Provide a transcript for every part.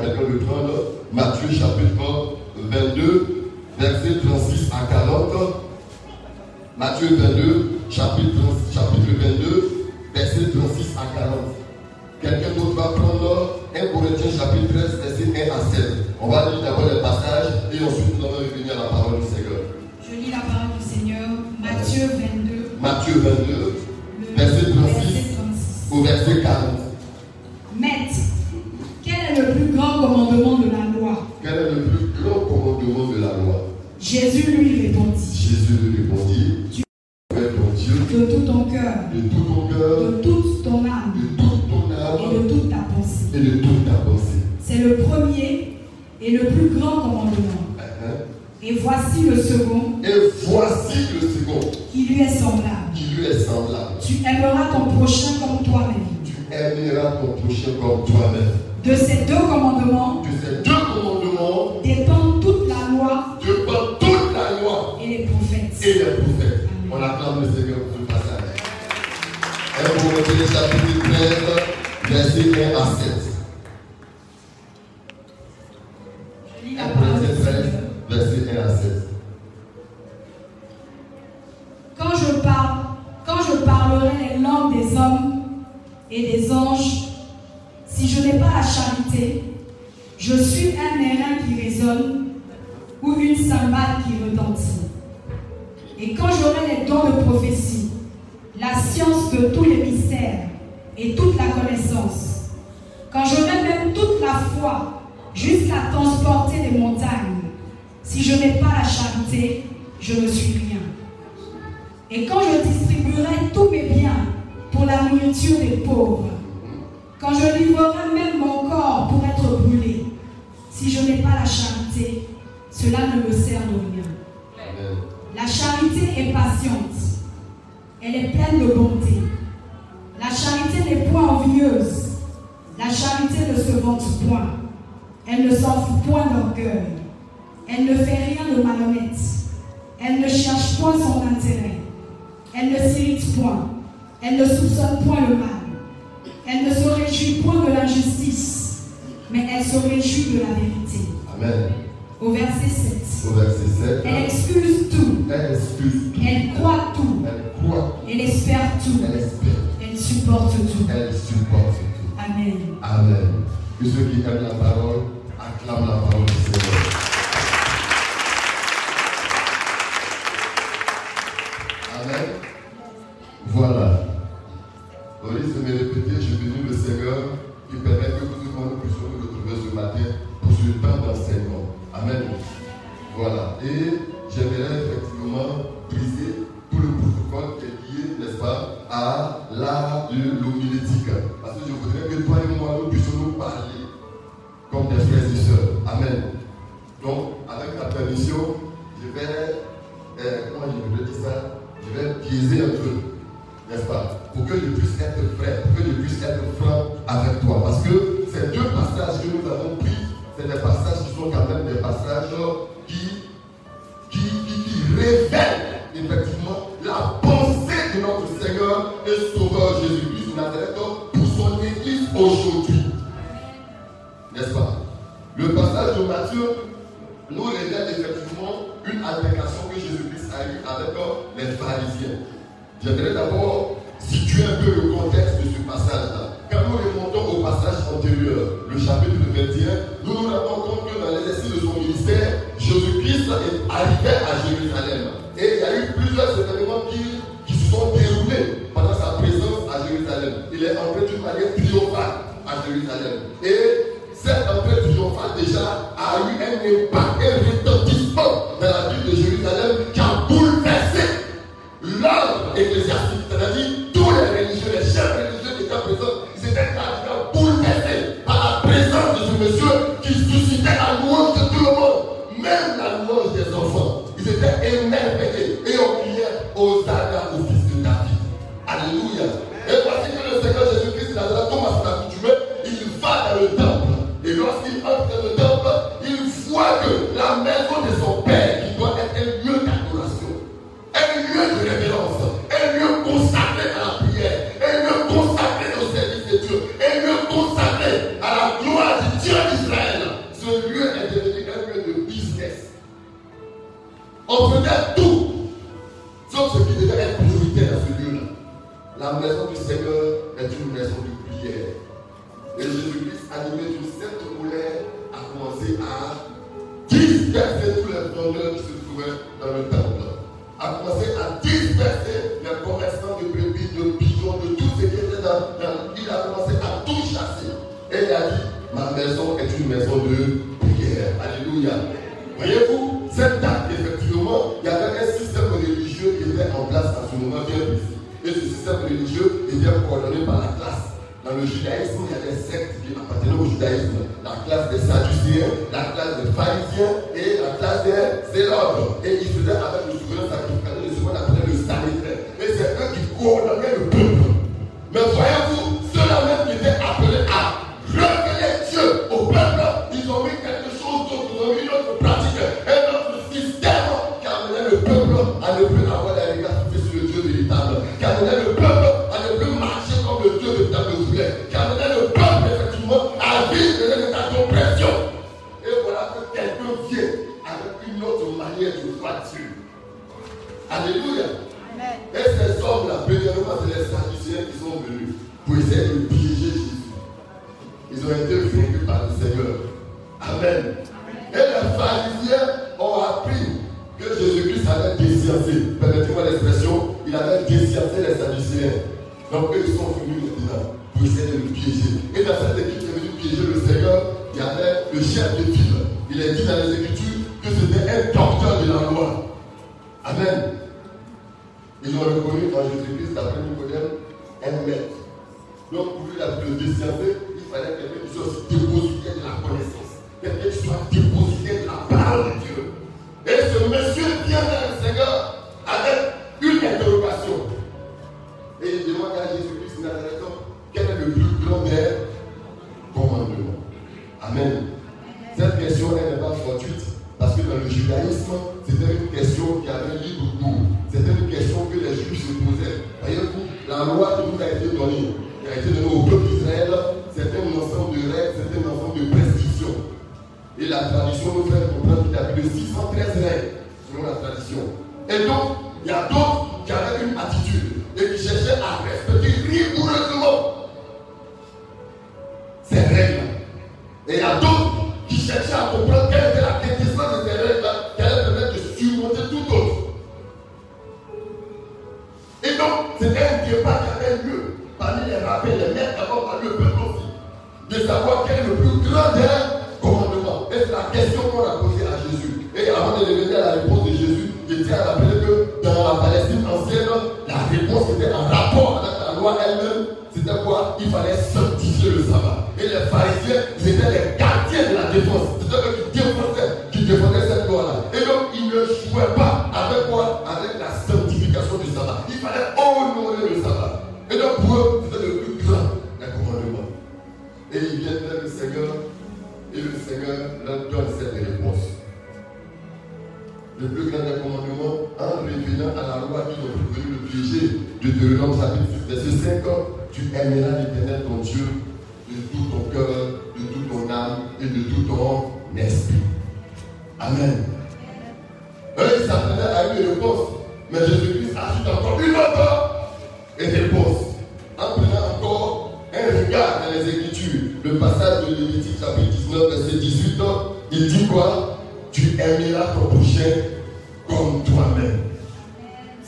quelqu'un de prendre Matthieu chapitre 22, verset 36 à 40. Matthieu 22, chapitre, chapitre 22, verset 36 à 40. Quelqu'un d'autre va prendre 1 Corinthiens chapitre 13, verset 1 à 7. On va lire d'abord les passages et ensuite nous allons revenir à la parole du Seigneur. Je lis la parole du Seigneur, Matthieu 22, Matthieu 22, le Verset 36. verset 36. au verset 40. Jésus lui répondit, Jésus lui répondit Tu- Fais ton Dieu de tout ton cœur, de tout ton cœur, de toute ton âme de toute ton et âme de toute ta pensée. et de toute ta pensée. C'est le premier et le plus grand commandement. Hein? Et voici le second Et voici le second qui lui est semblable. qui lui est semblable. Tu aimeras ton prochain comme toi-même. Tu aimeras ton prochain comme toi-même. De ces deux commandements De ces deux 1 Corinthiens chapitre 13, verset 1 à 7. Charité, je ne suis rien. Et quand je distribuerai tous mes biens pour la nourriture des pauvres, quand je livrerai même mon corps pour être brûlé, si je n'ai pas la charité, cela ne me sert de rien. La charité est patiente. Elle est pleine de bonté. La charité n'est point envieuse. La charité ne se vante point. Elle ne fout point d'orgueil. Elle ne fait rien de malhonnête. Elle ne cherche point son intérêt. Elle ne s'irrite point. Elle ne soupçonne point le mal. Elle ne se réjouit point de l'injustice, mais elle se réjouit de la vérité. Amen. Au verset 7. Au verset 7. Elle excuse tout. Elle excuse tout. Elle croit tout. Elle croit. Elle espère tout. Elle espère. Elle supporte tout. Elle supporte tout. Amen. Amen. Que ceux qui aiment la parole acclament la parole du Seigneur. Et Sauveur Jésus-Christ de pour son Église aujourd'hui. N'est-ce pas? Le passage de Matthieu nous révèle effectivement une altercation que Jésus-Christ a eue avec les pharisiens. J'aimerais d'abord situer un peu le contexte de ce passage-là. Quand nous remontons au passage antérieur, le chapitre 21, nous nous Et cette entrée triomphale déjà a eu un impact, Et il a dit, ma maison est une maison de prière. Alléluia. Voyez-vous, cette date, effectivement, il y avait un système religieux qui était en place à ce moment bien précis. Et ce système religieux était coordonné par la classe. Dans le judaïsme, il y a des sectes qui appartenaient au judaïsme. La classe des sadducéens, la classe des pharisiens et la classe des zélobes. Et ils faisaient avec le souverain sacrifice cette question n'est pas fortuite, parce que dans le judaïsme, c'était une question qui avait libre cours. C'était une question que les juifs se posaient. voyez la loi qui nous a été donnée, qui a été donnée au peuple d'Israël, c'était un ensemble de règles, c'était un ensemble de prescriptions. Et la tradition nous fait comprendre qu'il y a plus de 613 règles, selon la tradition. Et donc, il y a d'autres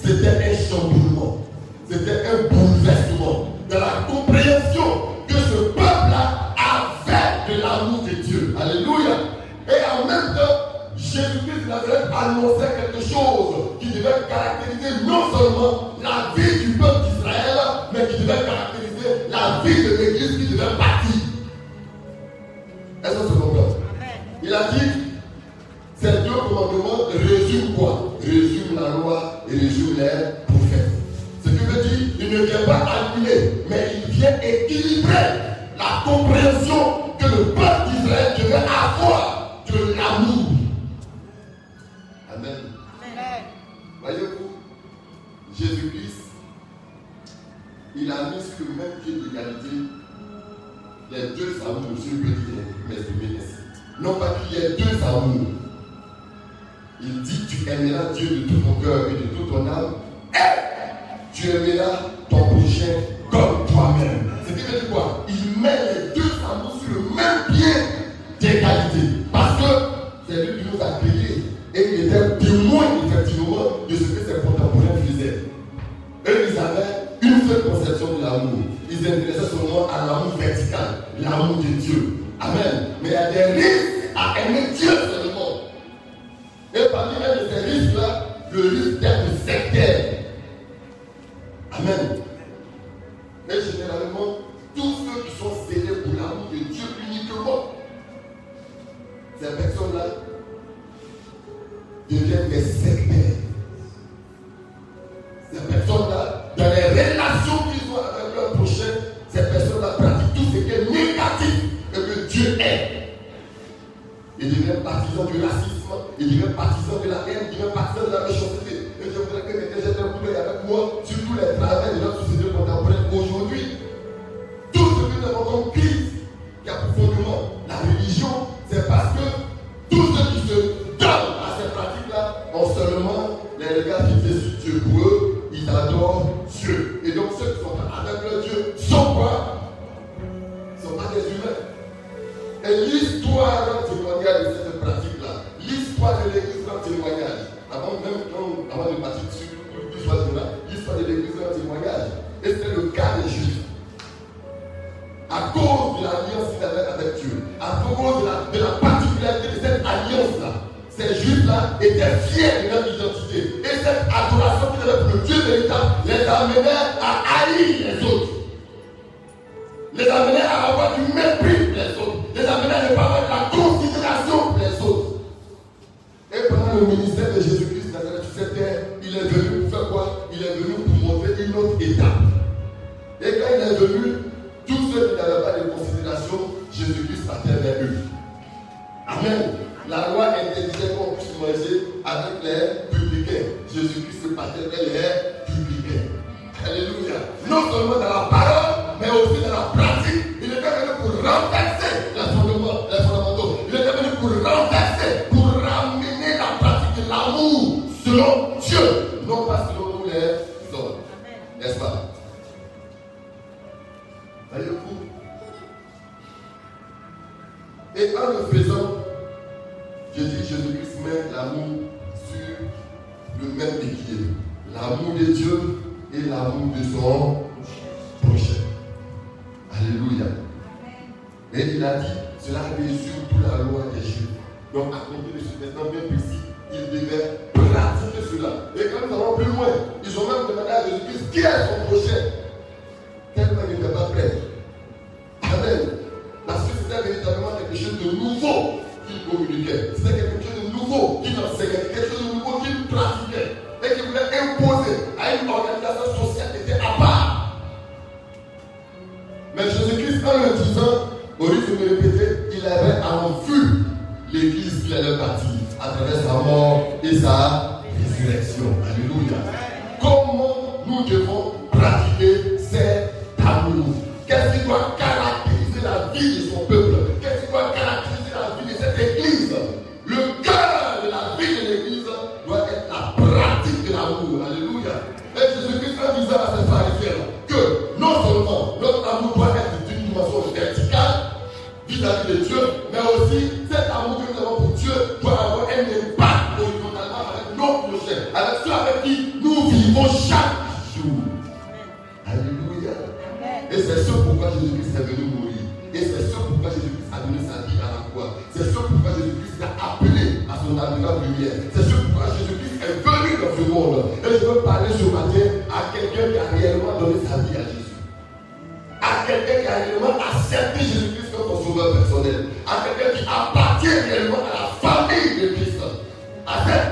C'était un chamboulement. C'était un bouleversement de la compréhension que ce peuple-là avait de l'amour de Dieu. Alléluia. Et en même temps, Jésus-Christ annonçait quelque chose qui devait caractériser non seulement Il dirais partisan du racisme, il dirait partisan de la Et en le faisant, Jésus, Jésus-Christ met l'amour sur le même équilibre. L'amour de Dieu et l'amour de son prochain. Alléluia. Et il a dit, cela mesure toute la loi des Juifs. Donc à côté de ce testament bien précis, il devait pratiquer cela. Et quand nous allons plus loin, ils ont même demandé à Jésus-Christ qui est son prochain?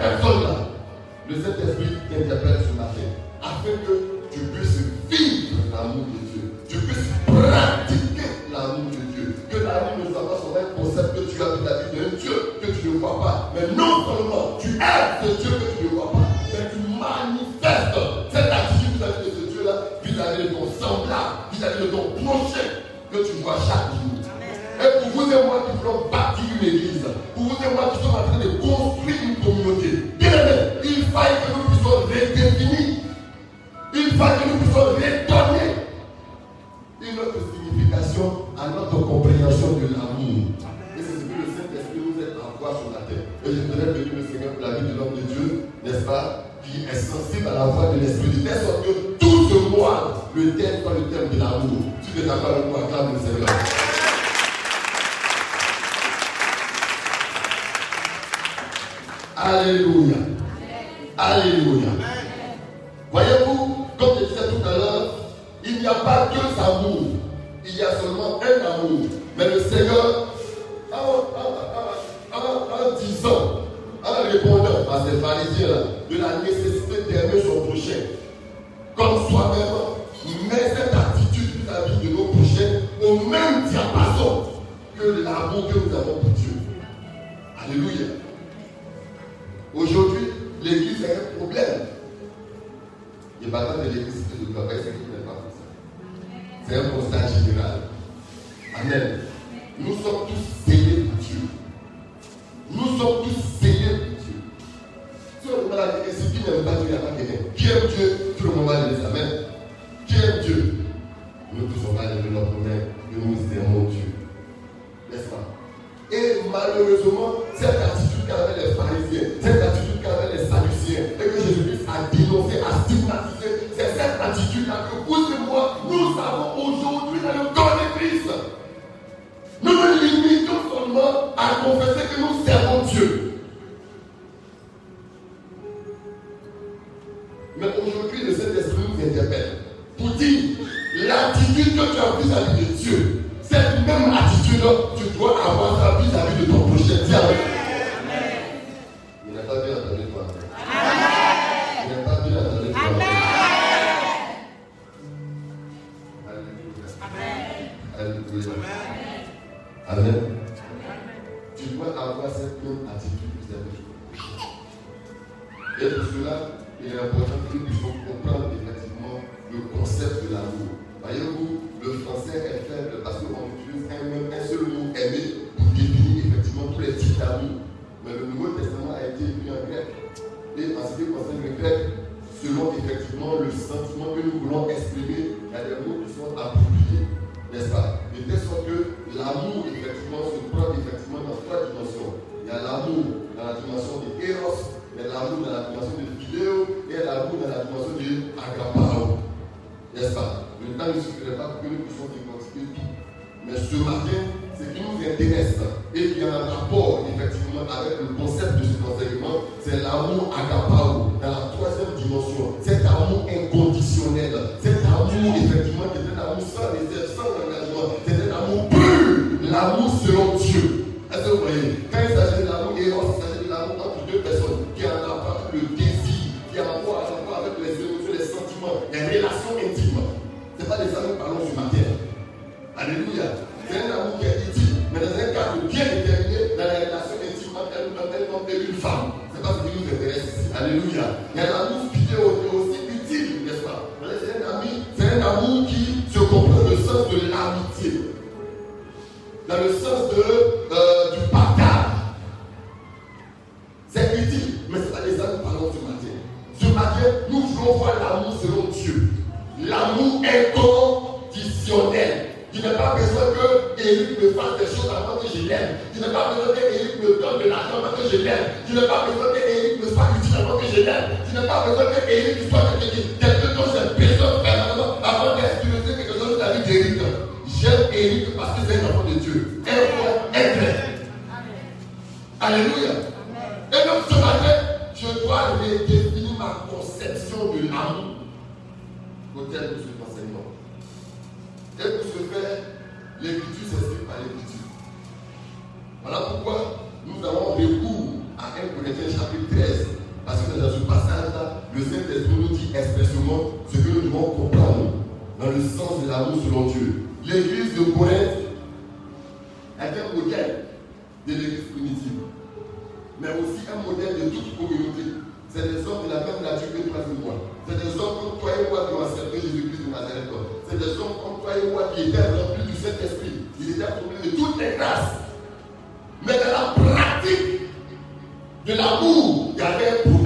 and faith Qui aime Dieu, tout le monde va dire. Amen. Qui aime Dieu Nous ne pouvons pas lever notre main et nous aimons Dieu. N'est-ce pas? Et malheureusement, de l'amour, il y avait pour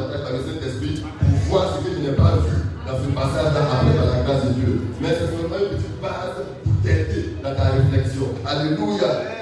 retraite avec cet esprit pour voir ce que tu n'as pas vu dans ce passage-là dans la grâce de Dieu. Mais c'est seulement une petite base pour t'aider dans ta réflexion. Alléluia.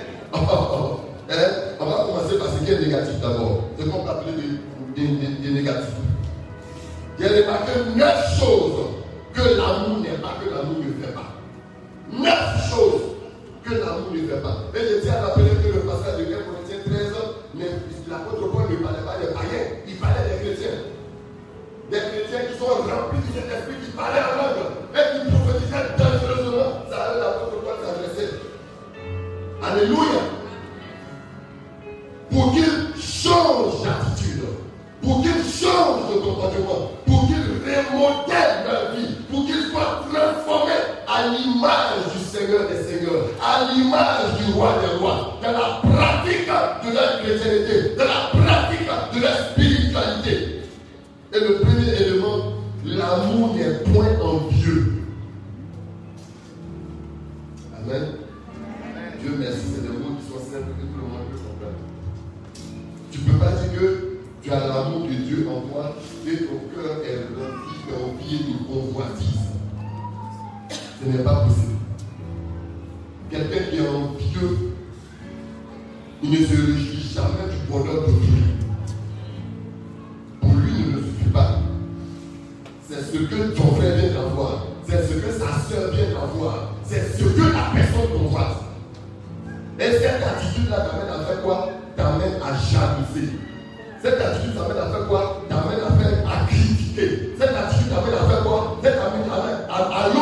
I, I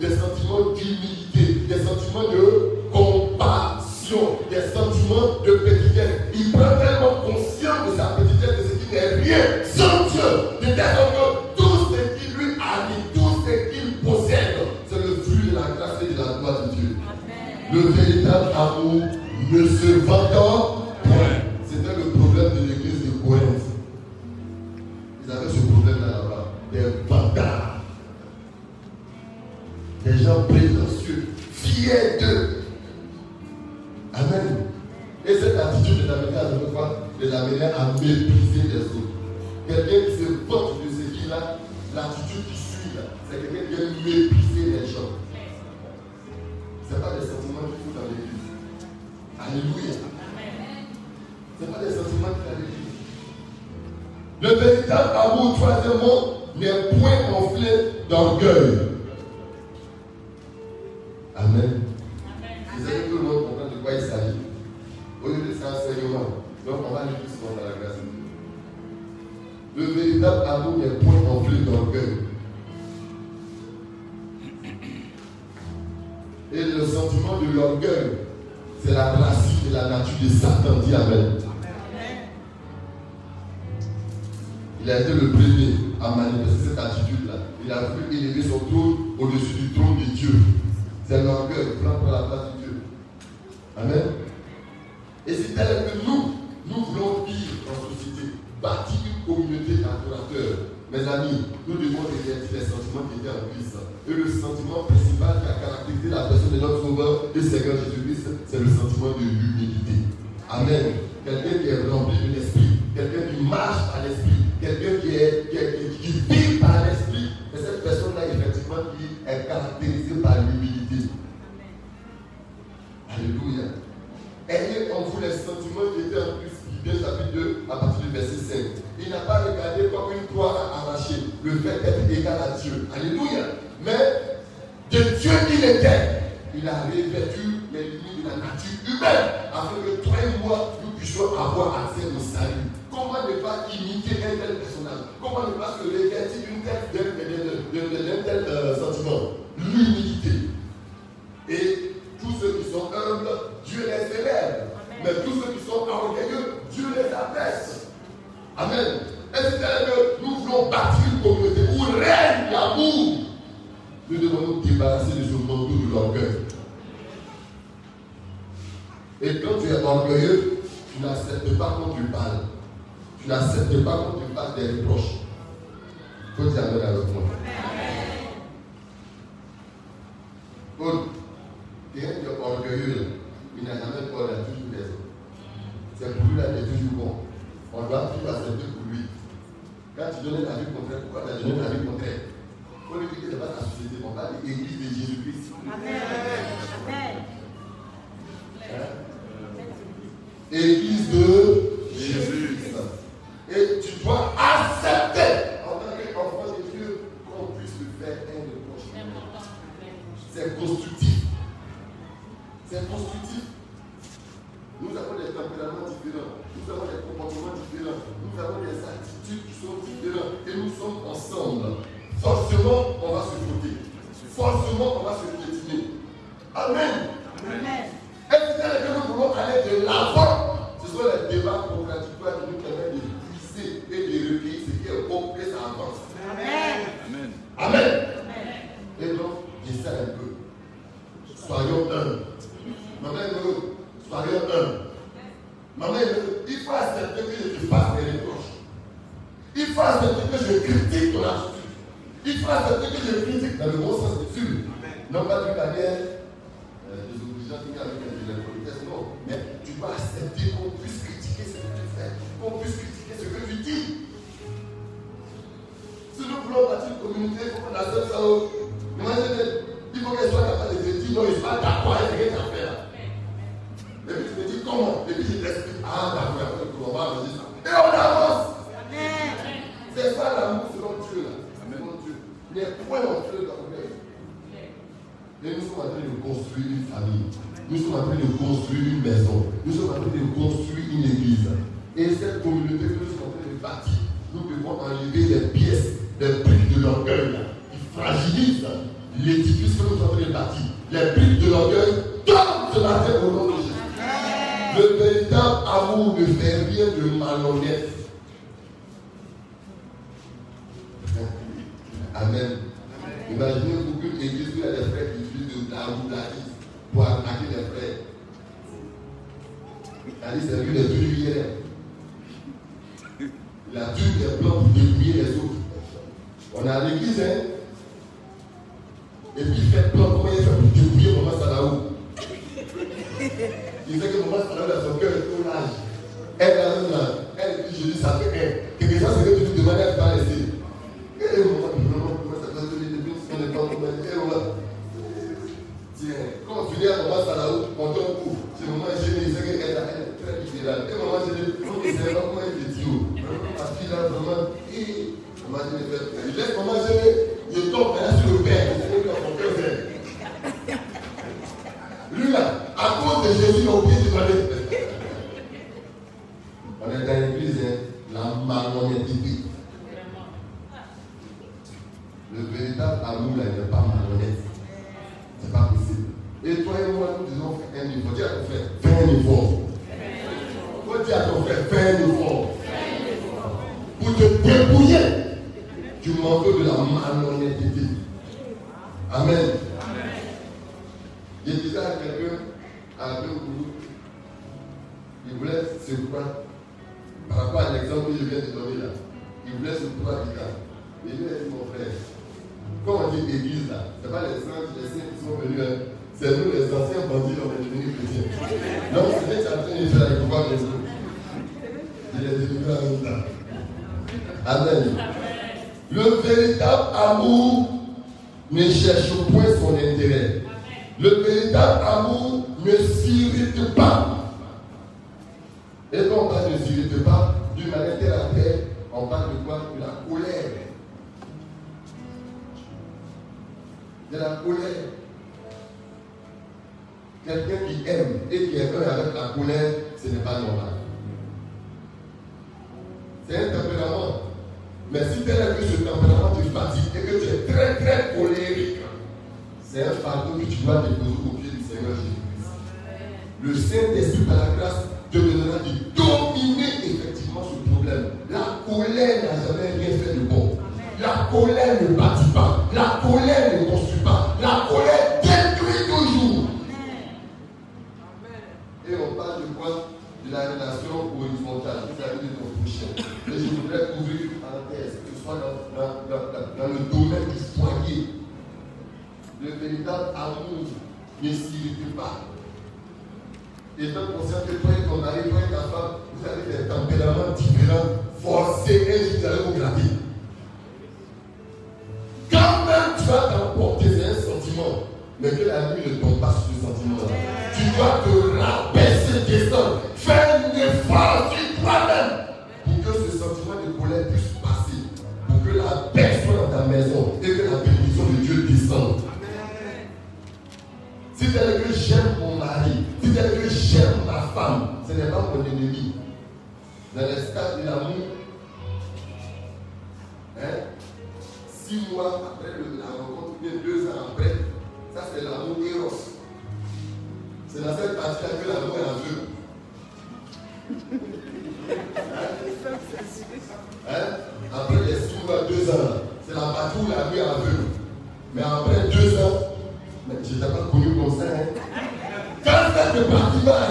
des sentiments d'humilité, des sentiments de compassion, des sentiments de petitesse. Il prend tellement conscience de sa petitesse, de ce qui n'est rien sans Dieu, de telle que tout ce qui lui arrive, tout ce qu'il possède, c'est le fruit de la grâce et de la gloire de Dieu. Le véritable amour ne se vante C'est le sentiment de l'humilité. Amen. Quelqu'un qui est rempli de l'esprit, quelqu'un qui marche par l'esprit, quelqu'un qui, est, qui, vit par l'esprit, c'est cette personne-là, effectivement, qui est caractérisée par l'humilité. Alléluia. Ayez en vous les sentiments qui étaient en Christ, chapitre 2, à partir du verset 5. Il n'a pas regardé comme une croix arrachée le fait d'être égal à Dieu. Alléluia. Mais de Dieu qu'il était, il a revêtu les la nature humaine, afin que toi et moi, nous puissions avoir à Nous avons des attitudes qui sont différentes et nous sommes ensemble. Forcément, on va se voter. Forcément, on va se piétiner. Amen. Amen. Et c'est que nous voulons aller de l'avant. Ce sont les débats démocratiques. On est à l'église, hein. Et puis il fait plan, comment il fait pour débrouiller Maman Sadaou Il sait que Maman Sadaou a son cœur est trop large. Elle a un âge. Elle dit, je dis, ça fait un. Quelqu'un qui aime et qui est avec la colère, ce n'est pas normal. C'est un tempérament. Mais si tu as que ce tempérament te fatigue et que tu es très très colérique, c'est un fardeau que tu dois déposer au pied du Seigneur Jésus-Christ. Le Saint-Esprit par la grâce te donnera de dominer effectivement ce problème. La colère n'a jamais rien fait de bon. La colère ne bâtit pas. Je te conseille que toi et ton mari, toi ta femme, vous avez des tempéraments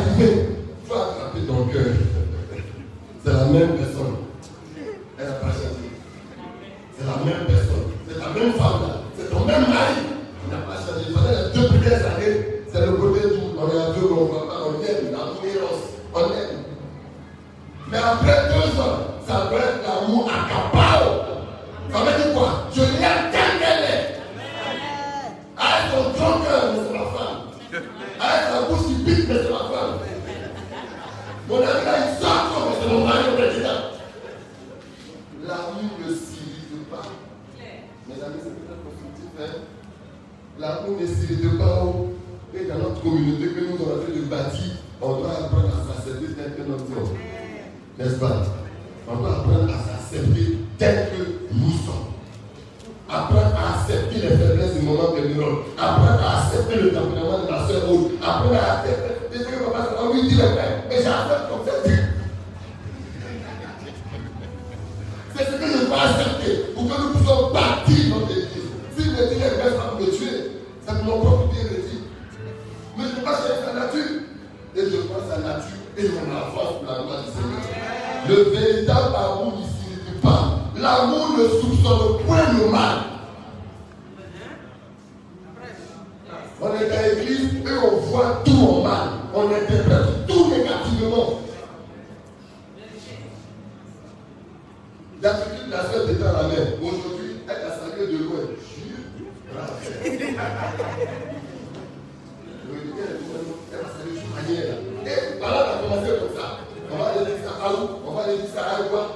arriver, il faut attraper ton cœur. C'est la même personne.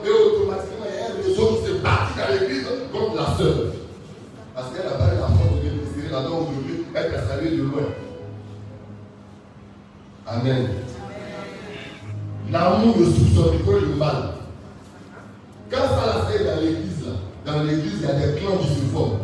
et automatiquement, il y a un réseau qui se bâtit dans l'église comme la sœur. Parce qu'elle a parlé la force de l'Église, là aujourd'hui, elle t'a salué de loin. Amen. L'amour ne soupçonne que le mal. Quand ça l'a fait dans l'église, dans l'église, il y a des clans qui se forment.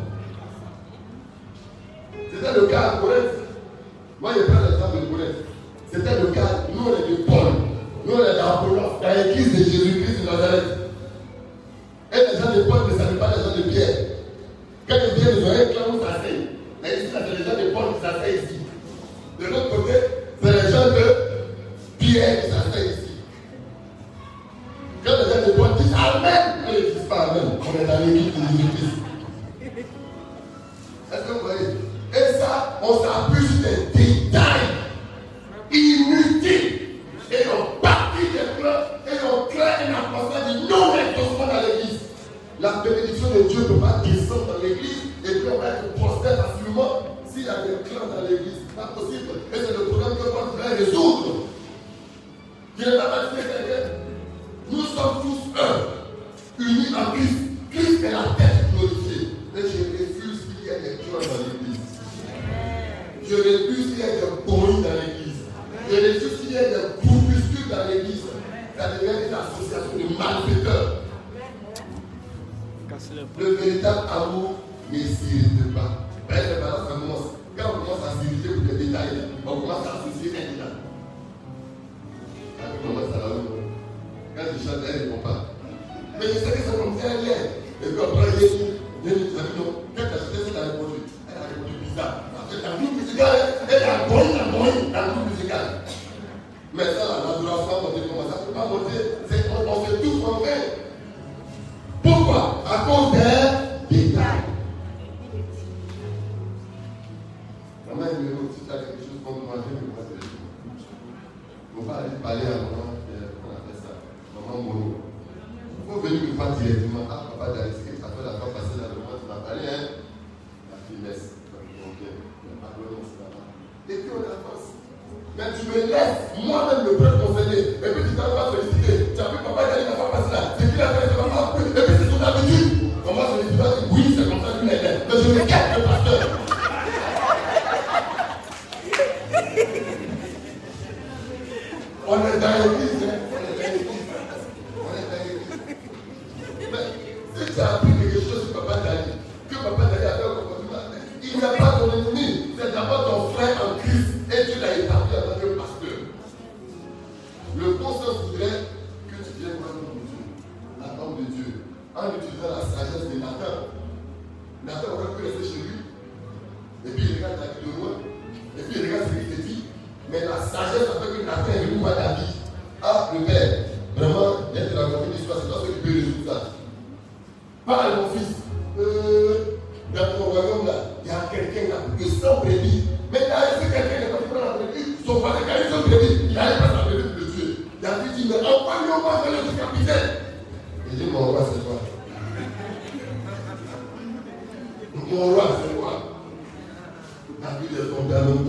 S'il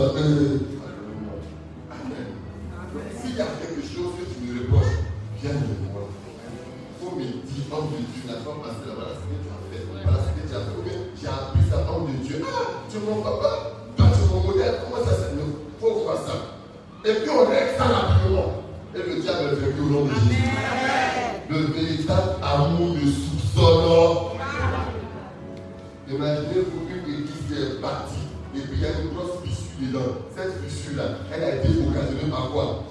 y a quelque chose que tu me reproches, viens de moi. Il faut me dire, homme de Dieu, n'a pas passé là-bas, ce que tu as fait. Voilà ce que tu as fait. J'ai appris ça, homme de Dieu. Ah, tu es mon papa. Elle a été occasionnée par quoi?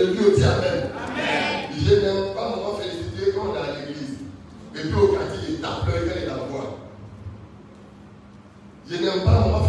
de lui aussi Amen. Amen. Je n'aime pas vraiment féliciter quand on est à l'église. Et puis au quartier, il tape l'œil quand il la voix. Je n'aime pas vraiment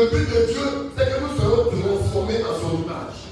Le but de Dieu, c'est que nous soyons transformés en son image.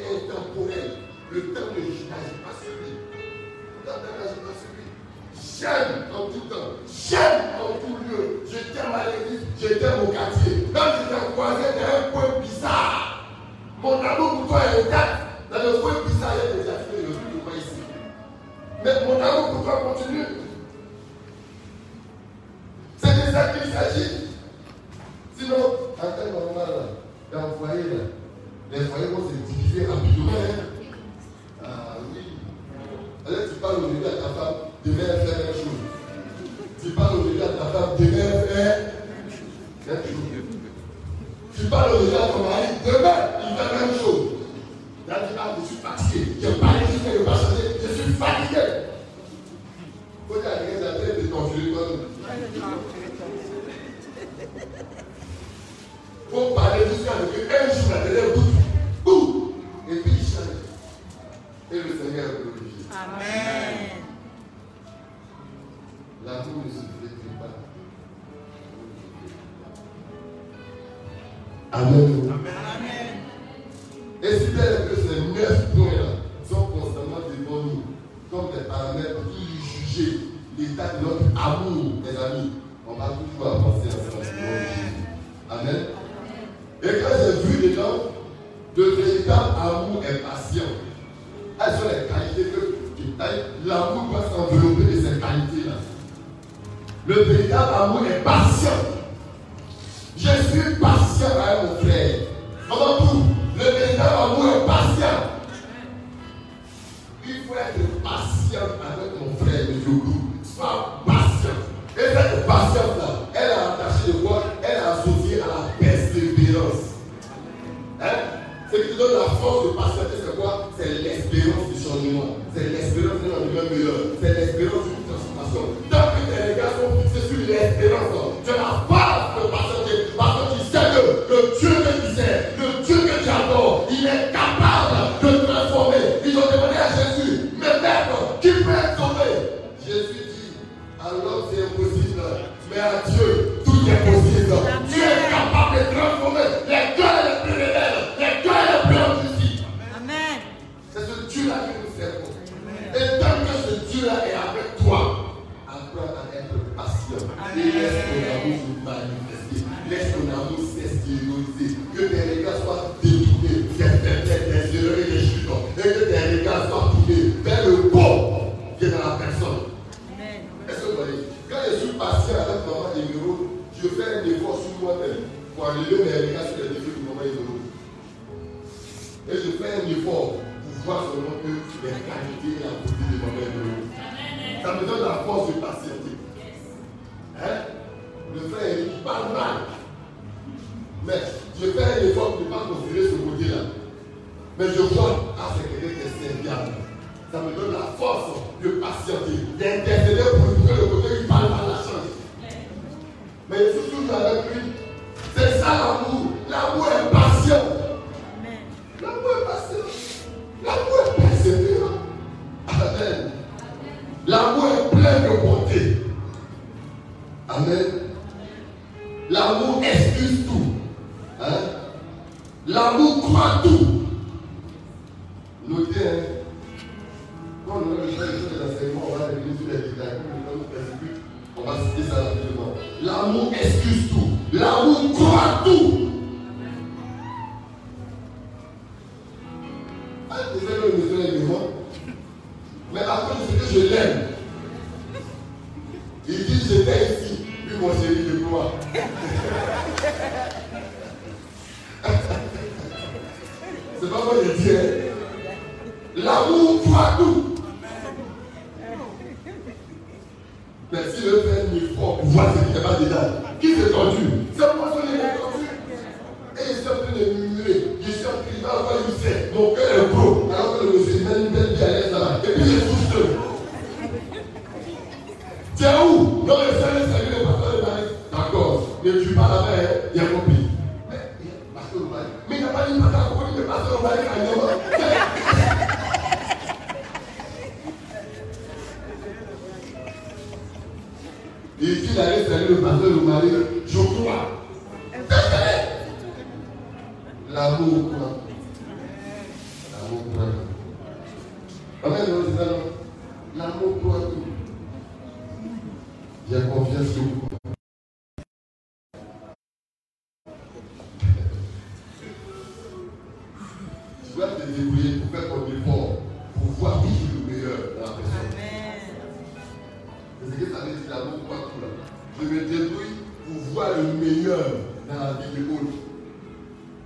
intemporel. Le temps ne n'agit pas sur lui. Le temps n'agit pas sur lui. J'aime en tout temps. J'aime en tout lieu. Je t'aime à l'église, je t'aime au quartier. Même si t'es croisé dans un point bizarre, mon amour pour toi est date. Dans le point bizarre, il y a des affaires aujourd'hui, moi ici. Mais mon amour pour toi continue. C'est de ça qu'il s'agit. tudo. L'amour excuse tout. Hein? L'amour croit tout.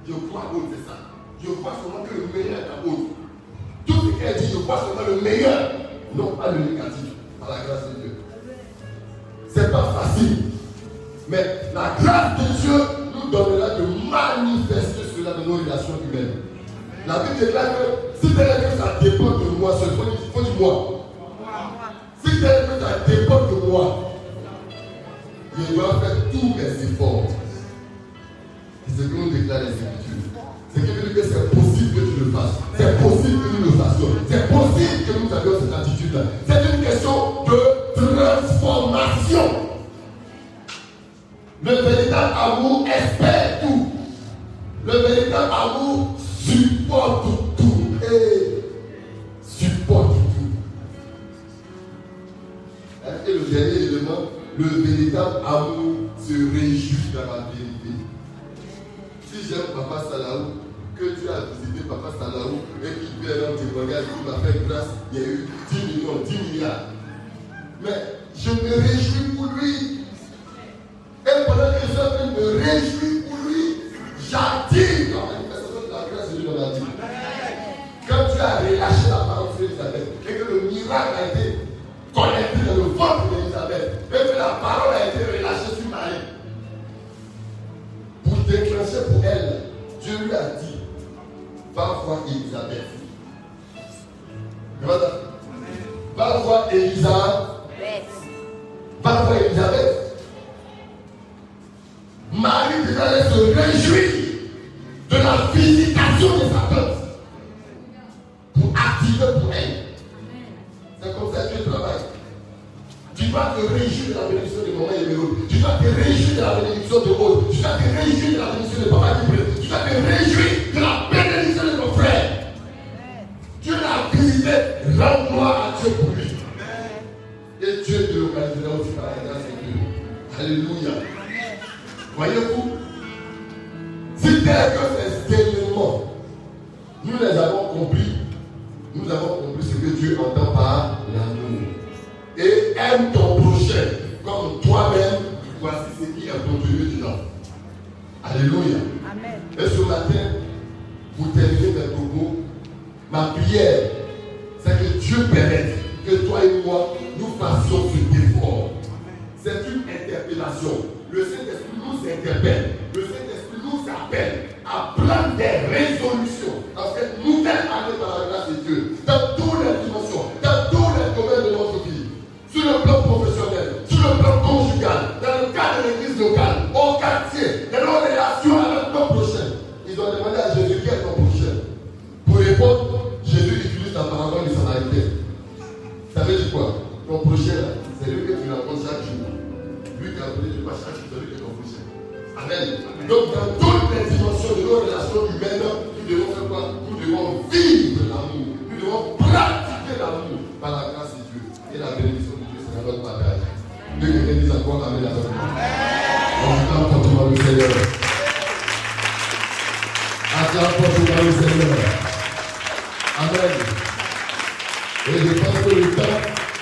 Je crois l'autre, c'est ça. Je vois seulement que le meilleur dans l'autre. Tout ce qu'elle dit, je vois seulement le meilleur, non pas le négatif, par la grâce de Dieu. C'est pas facile. Mais la grâce de Dieu nous donnera de manifester cela dans nos relations humaines. La Bible déclare que si tel est que ça dépend de moi dire, faut dire moi. Si tel est que ça dépend de moi, je dois faire tous mes efforts. Ce que nous déclare les Écritures. C'est que veut dire que c'est possible que tu le fasses. C'est possible que nous le fassions. C'est possible que nous avions cette attitude-là. C'est une question de transformation. Le véritable amour espère tout. Le véritable amour supporte tout. Et supporte tout. Et le dernier élément, le véritable amour se réjouit dans la vérité. J'aime Papa Salaou, que Dieu a visité Papa Salaou et qu'il peut aller en témoignage, il m'a fait grâce, il y a eu 10 millions, 10 milliards. Mais je me réjouis pour lui. Et pendant que je me réjouir pour lui, j'attire la manifestation de la grâce de Dieu dans. Quand tu as relâché la parole sur Elisabeth et que le miracle a été connecté dans le ventre d'Elisabeth et que la parole a été a dit, va voir Elisabeth. Voilà. Va voir Elisabeth. Va voir Elisabeth. Marie devait se réjouir de la visitation de sa tante pour activer pour elle. C'est comme ça que tu travailles. Tu dois te réjouir de la bénédiction de maman Emeraude. Tu dois te réjouir de la bénédiction de Aude. Tu dois te réjouir de la bénédiction de papa. Tu dois te réjouir de la bénédiction de ton frère. Dieu l'a visité, rends-moi à Dieu pour lui. Et Dieu te localisera aussi par la grâce de. Alléluia. Voyez-vous, si tel que ces éléments, nous les avons compris,